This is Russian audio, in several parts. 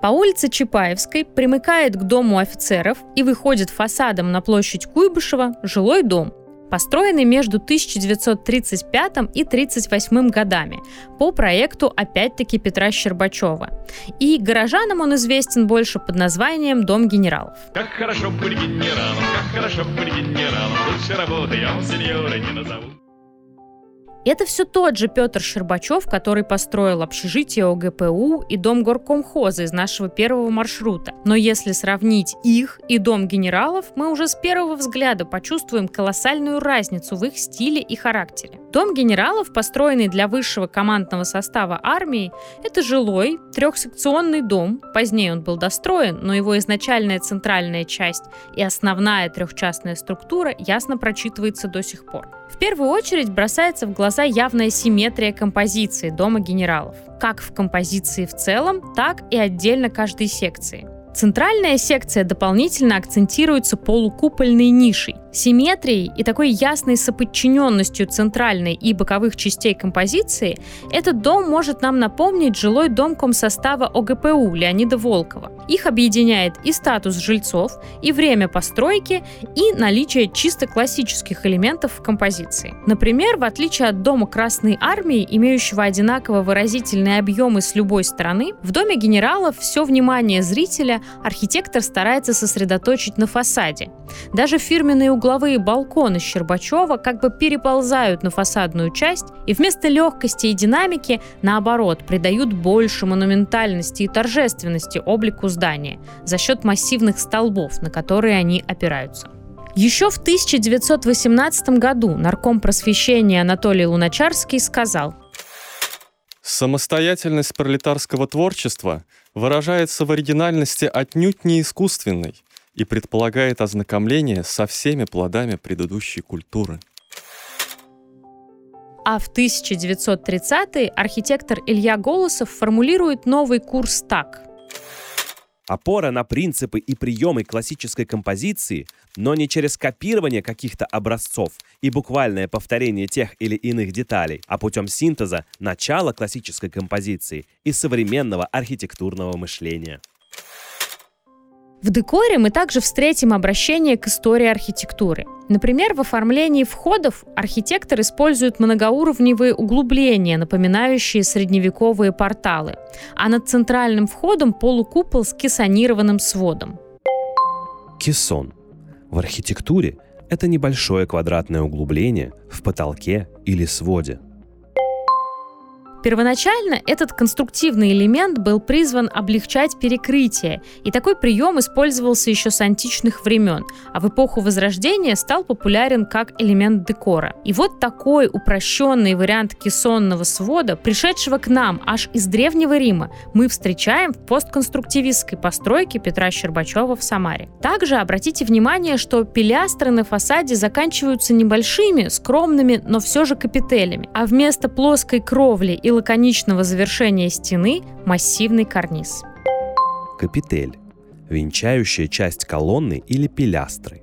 По улице Чапаевской примыкает к дому офицеров и выходит фасадом на площадь Куйбышева жилой дом, построенный между 1935 и 1938 годами по проекту опять-таки Петра Щербачева. И горожанам он известен больше под названием «Дом генералов». Как хорошо быть генералом, как хорошо быть генералом, лучше работы я вам сеньора не назову. Это все тот же Петр Щербачев, который построил общежитие ОГПУ и дом горкомхоза из нашего первого маршрута. Но если сравнить их и дом генералов, мы уже с первого взгляда почувствуем колоссальную разницу в их стиле и характере. Дом генералов, построенный для высшего командного состава армии, это жилой трехсекционный дом. Позднее он был достроен, но его изначальная центральная часть и основная трехчастная структура ясно прочитывается до сих пор. В первую очередь бросается в глаза явная симметрия композиции Дома генералов, как в композиции в целом, так и отдельно каждой секции. Центральная секция дополнительно акцентируется полукупольной нишей, Симметрией и такой ясной соподчиненностью центральной и боковых частей композиции этот дом может нам напомнить жилой дом комсостава ОГПУ Леонида Волкова. Их объединяет и статус жильцов, и время постройки, и наличие чисто классических элементов в композиции. Например, в отличие от дома Красной Армии, имеющего одинаково выразительные объемы с любой стороны, в доме генералов все внимание зрителя архитектор старается сосредоточить на фасаде. Даже фирменные угловые балконы Щербачева как бы переползают на фасадную часть и вместо легкости и динамики, наоборот, придают больше монументальности и торжественности облику здания за счет массивных столбов, на которые они опираются. Еще в 1918 году нарком просвещения Анатолий Луначарский сказал Самостоятельность пролетарского творчества выражается в оригинальности отнюдь не искусственной, и предполагает ознакомление со всеми плодами предыдущей культуры. А в 1930-е архитектор Илья Голосов формулирует новый курс так. Опора на принципы и приемы классической композиции, но не через копирование каких-то образцов и буквальное повторение тех или иных деталей, а путем синтеза начала классической композиции и современного архитектурного мышления. В декоре мы также встретим обращение к истории архитектуры. Например, в оформлении входов архитектор использует многоуровневые углубления, напоминающие средневековые порталы, а над центральным входом полукупол с кессонированным сводом. Кессон. В архитектуре это небольшое квадратное углубление в потолке или своде – Первоначально этот конструктивный элемент был призван облегчать перекрытие, и такой прием использовался еще с античных времен, а в эпоху Возрождения стал популярен как элемент декора. И вот такой упрощенный вариант кессонного свода, пришедшего к нам аж из Древнего Рима, мы встречаем в постконструктивистской постройке Петра Щербачева в Самаре. Также обратите внимание, что пилястры на фасаде заканчиваются небольшими, скромными, но все же капителями, а вместо плоской кровли и лаконичного завершения стены массивный карниз. Капитель – венчающая часть колонны или пилястры.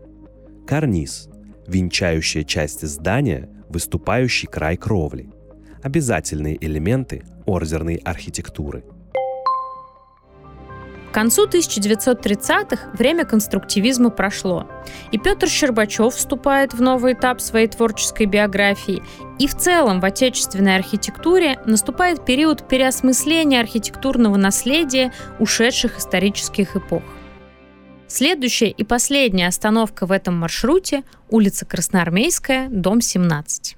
Карниз – венчающая часть здания, выступающий край кровли. Обязательные элементы ордерной архитектуры – концу 1930-х время конструктивизма прошло, и Петр Щербачев вступает в новый этап своей творческой биографии, и в целом в отечественной архитектуре наступает период переосмысления архитектурного наследия ушедших исторических эпох. Следующая и последняя остановка в этом маршруте – улица Красноармейская, дом 17.